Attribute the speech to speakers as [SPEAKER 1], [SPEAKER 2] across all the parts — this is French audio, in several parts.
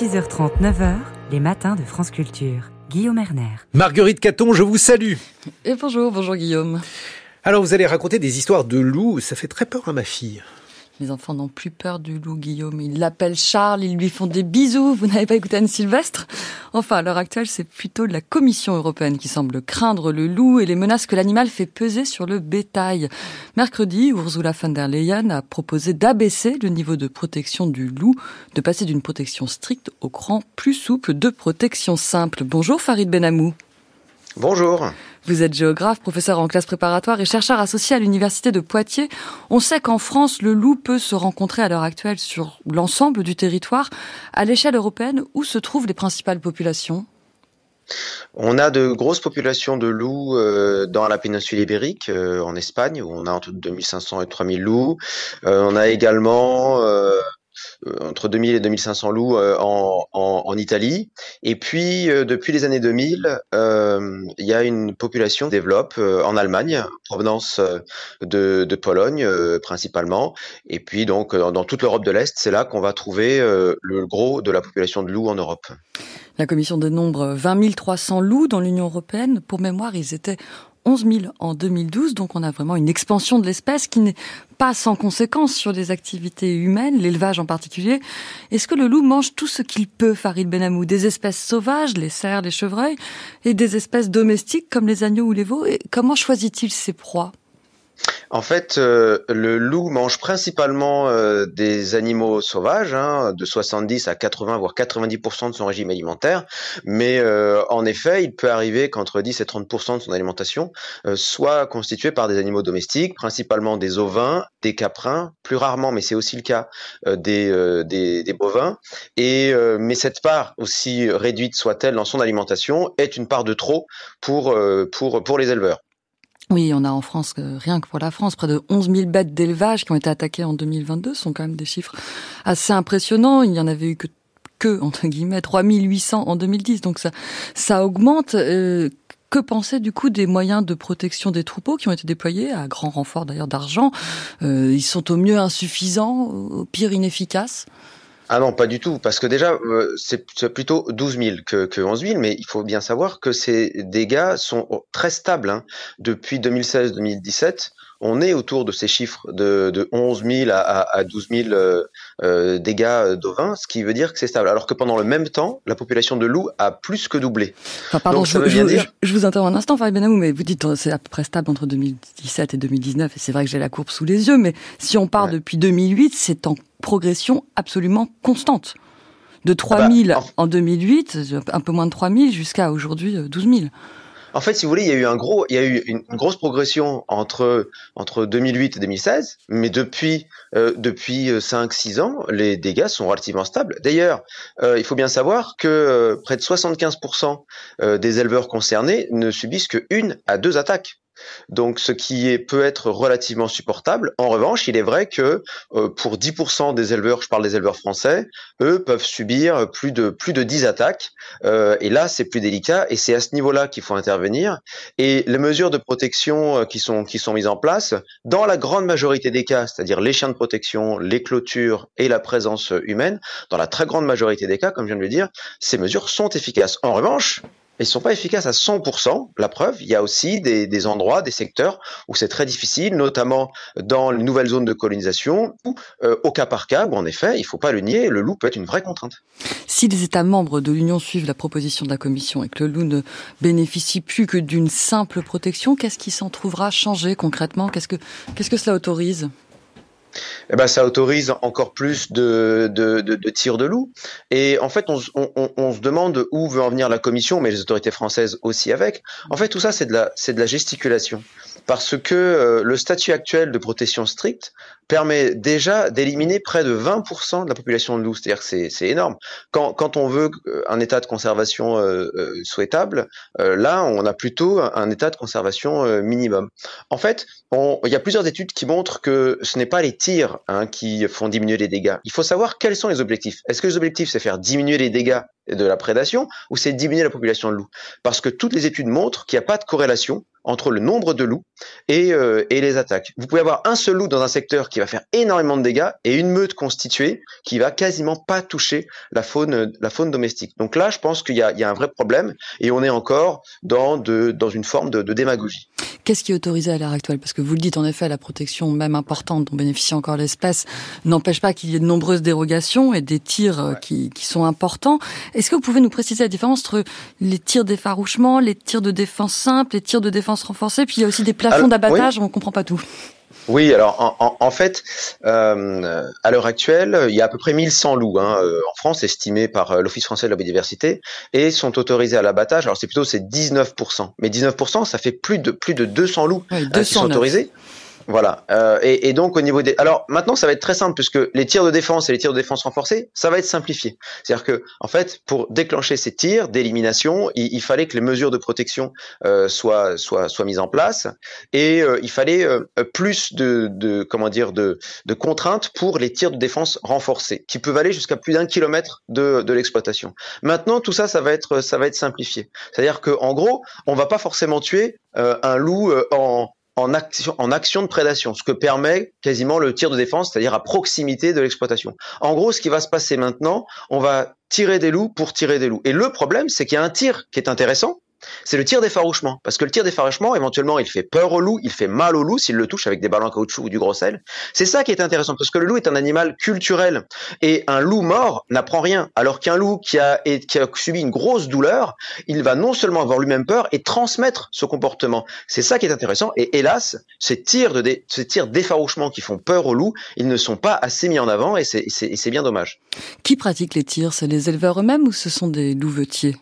[SPEAKER 1] 6h30, 9h, les matins de France Culture. Guillaume Erner.
[SPEAKER 2] Marguerite Caton, je vous salue.
[SPEAKER 3] Et bonjour, bonjour Guillaume.
[SPEAKER 2] Alors vous allez raconter des histoires de loups, ça fait très peur à ma fille.
[SPEAKER 3] Les enfants n'ont plus peur du loup, Guillaume. Ils l'appellent Charles, ils lui font des bisous. Vous n'avez pas écouté Anne Sylvestre Enfin, à l'heure actuelle, c'est plutôt la Commission européenne qui semble craindre le loup et les menaces que l'animal fait peser sur le bétail. Mercredi, Ursula von der Leyen a proposé d'abaisser le niveau de protection du loup, de passer d'une protection stricte au cran plus souple de protection simple. Bonjour Farid Benamou.
[SPEAKER 4] Bonjour.
[SPEAKER 3] Vous êtes géographe, professeur en classe préparatoire et chercheur associé à l'université de Poitiers. On sait qu'en France, le loup peut se rencontrer à l'heure actuelle sur l'ensemble du territoire. À l'échelle européenne, où se trouvent les principales populations?
[SPEAKER 4] On a de grosses populations de loups euh, dans la péninsule ibérique, euh, en Espagne, où on a entre 2500 et 3000 loups. Euh, on a également entre 2000 et 2500 loups euh, en, en, Italie. Et puis, euh, depuis les années 2000, il y a une population qui développe en Allemagne, provenance de, de Pologne principalement. Et puis, donc, dans toute l'Europe de l'Est, c'est là qu'on va trouver le gros de la population de loups en Europe.
[SPEAKER 3] La commission dénombre 20 300 loups dans l'Union européenne. Pour mémoire, ils étaient 11 000 en 2012, donc on a vraiment une expansion de l'espèce qui n'est pas sans conséquence sur les activités humaines, l'élevage en particulier. Est-ce que le loup mange tout ce qu'il peut, Farid Benamou Des espèces sauvages, les cerfs, les chevreuils, et des espèces domestiques comme les agneaux ou les veaux? Et Comment choisit-il ses proies?
[SPEAKER 4] En fait, euh, le loup mange principalement euh, des animaux sauvages, hein, de 70 à 80 voire 90% de son régime alimentaire. Mais euh, en effet, il peut arriver qu'entre 10 et 30% de son alimentation soit constituée par des animaux domestiques, principalement des ovins, des caprins, plus rarement, mais c'est aussi le cas des, des, des, bovins. Et mais cette part, aussi réduite soit-elle dans son alimentation, est une part de trop pour pour pour les éleveurs.
[SPEAKER 3] Oui, on a en France, rien que pour la France, près de 11 000 bêtes d'élevage qui ont été attaquées en 2022. Ce sont quand même des chiffres assez impressionnants. Il n'y en avait eu que, que entre guillemets, 3 800 en 2010. Donc ça, ça augmente. Euh, que penser du coup des moyens de protection des troupeaux qui ont été déployés, à grand renfort d'ailleurs d'argent? Euh, Ils sont au mieux insuffisants, au pire inefficaces?
[SPEAKER 4] Ah non, pas du tout, parce que déjà, euh, c'est plutôt 12 000 que, que 11 000, mais il faut bien savoir que ces dégâts sont très stables. Hein. Depuis 2016-2017, on est autour de ces chiffres de, de 11 000 à, à 12 000 euh, euh, dégâts d'ovins, ce qui veut dire que c'est stable. Alors que pendant le même temps, la population de loups a plus que doublé.
[SPEAKER 3] Enfin, pardon, je, je, vous interromps un instant, Farid Benamou, mais vous dites c'est à peu près stable entre 2017 et 2019, et c'est vrai que j'ai la courbe sous les yeux, mais si on part depuis 2008, c'est en progression absolument constante. De 3 000 ah bah, en 2008, un peu moins de 3 000, jusqu'à aujourd'hui 12 euh, 000.
[SPEAKER 4] En fait, si vous voulez, il y a eu un gros, il y a eu une, grosse progression entre entre 2008 et 2016, mais depuis euh, depuis 5-6 ans, les dégâts sont relativement stables. D'ailleurs, euh, il faut bien savoir que euh, près de 75% des éleveurs concernés ne subissent que une à deux attaques donc, ce qui est, peut être relativement supportable. En revanche, il est vrai que euh, pour 10% des éleveurs, je parle des éleveurs français, eux peuvent subir plus de plus de 10 attaques. Euh, et là, c'est plus délicat. Et c'est à ce niveau-là qu'il faut intervenir. Et les mesures de protection euh, qui sont qui sont mises en place, dans la grande majorité des cas, c'est-à-dire les chiens de protection, les clôtures et la présence humaine, dans la très grande majorité des cas, comme je viens de le dire, ces mesures sont efficaces. En revanche, ils sont pas efficaces à 100%. La preuve, il y a aussi des, endroits, des secteurs où c'est très difficile, notamment dans les nouvelles zones de colonisation, ou euh, au cas par cas, où en effet, il faut pas le nier, le loup peut être une vraie contrainte.
[SPEAKER 3] Si les États membres de l'Union suivent la proposition de la Commission et que le loup ne bénéficie plus que d'une simple protection, qu'est-ce qui s'en trouvera changé concrètement? Qu'est-ce que qu'est-ce que cela autorise?
[SPEAKER 4] Eh ben, ça autorise encore plus de, de, de, de tirs de loup. Et en fait, on, on, on, se demande où veut en venir la Commission, mais les autorités françaises aussi avec. En fait, tout ça, c'est de la, c'est de la gesticulation, parce que euh, le statut actuel de protection stricte permet déjà d'éliminer près de 20% de la population de loups. C'est-à-dire que c'est énorme. Quand, quand on veut euh, un état de conservation euh, souhaitable, là, on a plutôt un état de conservation minimum. En fait, il y a plusieurs études qui montrent que ce n'est pas les tirs hein, qui font diminuer les dégâts. Il faut savoir quels sont les objectifs. Est-ce que les objectifs, c'est faire diminuer les dégâts de la prédation ou c'est diminuer la population de loups? Parce que toutes les études montrent qu'il n'y a pas de corrélation entre le nombre de loups et, euh, et les attaques. Vous pouvez avoir un seul loup dans un secteur qui va faire énormément de dégâts et une meute constituée qui va quasiment pas toucher la faune, domestique. Donc là, je pense qu'il y a, un vrai problème et on est encore dans, une forme de démagogie.
[SPEAKER 3] Qu'est-ce qui est autorisé à l'heure actuelle? Parce que vous le dites en effet, la protection même importante dont bénéficie encore l'espèce n'empêche pas qu'il y ait de nombreuses dérogations et des tirs euh, qui, qui sont importants. Est-ce que vous pouvez nous préciser la différence entre les tirs d'effarouchement, les tirs de défense simple, les tirs de défense renforcés, puis il y a aussi des plafonds d'abattage, on comprend pas tout.
[SPEAKER 4] Oui, alors en, en, en fait, euh, à l'heure actuelle, il y a à peu près 1100 loups hein, euh, en France, estimés par euh, l'Office français de la biodiversité, et sont autorisés à l'abattage. Alors c'est plutôt c'est 19%, mais 19%, ça fait plus de plus de 200 loups euh, qui sont autorisés. Voilà. Euh, et, donc au niveau des, alors maintenant ça va être très simple puisque les tirs de défense et les tirs de défense renforcés, ça va être simplifié. C'est-à-dire que en fait, pour déclencher ces tirs d'élimination, il, il, fallait que les mesures de protection euh, soient soient soient mises en place et euh, il fallait euh, plus de, de comment dire de, de contraintes pour les tirs de défense renforcés qui peuvent aller jusqu'à plus d'un kilomètre de, de l'exploitation. Maintenant tout ça ça va être ça va être simplifié. C'est-à-dire que en gros, on va pas forcément tuer euh, un loup en en action, en action de prédation, ce que permet quasiment le tir de défense, c'est-à-dire à proximité de l'exploitation. En gros, ce qui va se passer maintenant, on va tirer des loups pour tirer des loups. Et le problème, c'est qu'il y a un tir qui est intéressant, c'est le tir d'effarouchement. Parce que le tir d'effarouchement, éventuellement, il fait peur au loup, il fait mal au loup s'il le touche avec des ballons à caoutchouc ou du gros sel. C'est ça qui est intéressant, parce que le loup est un animal culturel. Et un loup mort n'apprend rien. Alors qu'un loup qui a, qui a subi une grosse douleur, il va non seulement avoir lui-même peur et transmettre ce comportement. C'est ça qui est intéressant. Et hélas, ces tirs de ces tirs d'effarouchement qui font peur au loup, ils ne sont pas assez mis en avant et c'est bien dommage.
[SPEAKER 3] Qui pratique les tirs? C'est les éleveurs eux-mêmes ou ce sont des louvetiers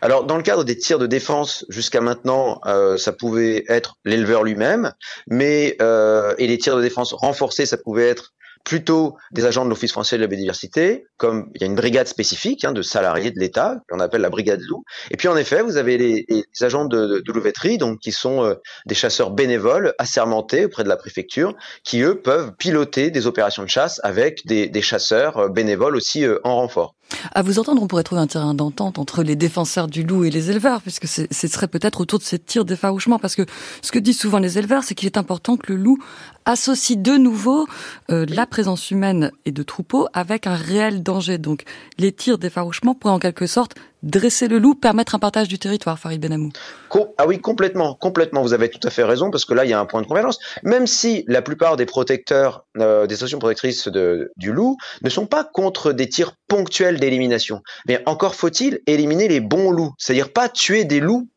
[SPEAKER 4] alors, dans le cadre des tirs de défense, jusqu'à maintenant, euh, ça pouvait être l'éleveur lui-même, mais euh, et les tirs de défense renforcés, ça pouvait être plutôt des agents de l'Office français de la biodiversité, comme il y a une brigade spécifique hein, de salariés de l'État, qu'on appelle la brigade loup. Et puis en effet, vous avez les, agents de, de, louveterie, donc qui sont euh, des chasseurs bénévoles assermentés auprès de la préfecture, qui eux peuvent piloter des opérations de chasse avec des, chasseurs euh, bénévoles aussi en renfort.
[SPEAKER 3] À vous entendre, on pourrait trouver un terrain d'entente entre les défenseurs du loup et les éleveurs, puisque ce serait peut-être autour de ces tirs d'effarouchement, parce que ce que disent souvent les éleveurs, c'est qu'il est important que le loup associe de nouveau euh, la présence humaine et de troupeaux avec un réel danger. Donc les tirs d'effarouchement pourraient en quelque sorte dresser le loup, permettre un partage du territoire, Farid Benamou
[SPEAKER 4] Ah oui, complètement, complètement. Vous avez tout à fait raison parce que là, il y a un point de convergence. Même si la plupart des protecteurs, euh, des stations protectrices de, du loup, ne sont pas contre des tirs ponctuels d'élimination, mais encore faut-il éliminer les bons loups, c'est-à-dire pas tuer des loups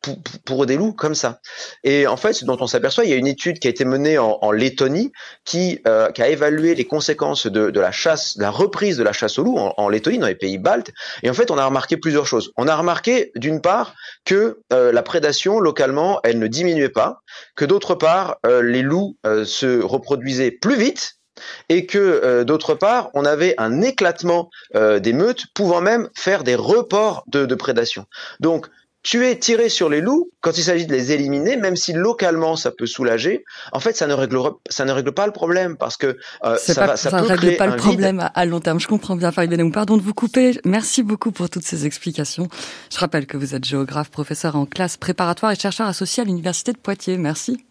[SPEAKER 4] pour, des loups comme ça. Et en fait, ce dont on s'aperçoit, il y a une étude qui a été menée en, Lettonie qui, euh, qui a évalué les conséquences de, de, la chasse, de la reprise de la chasse au loup en Lettonie, dans les pays baltes. Et en fait, on a remarqué plusieurs choses on a remarqué d'une part que euh, la prédation localement, elle ne diminuait pas, que d'autre part, euh, les loups euh, se reproduisaient plus vite et que d'autre part, on avait un éclatement des meutes pouvant même faire des reports de, de prédation. Donc, tuer, tirer sur les loups, quand il s'agit de les éliminer, même si localement ça peut soulager, en fait ça ne règle ça ne règle pas le problème parce que
[SPEAKER 3] euh, ça,
[SPEAKER 4] pas,
[SPEAKER 3] va, ça, ça peut règle pas le problème à long terme. Je comprends bien, Farid Benamou. Pardon de vous couper. Merci beaucoup pour toutes ces explications. Je rappelle que vous êtes géographe, professeur en classe préparatoire et chercheur associé à l'université de Poitiers. Merci.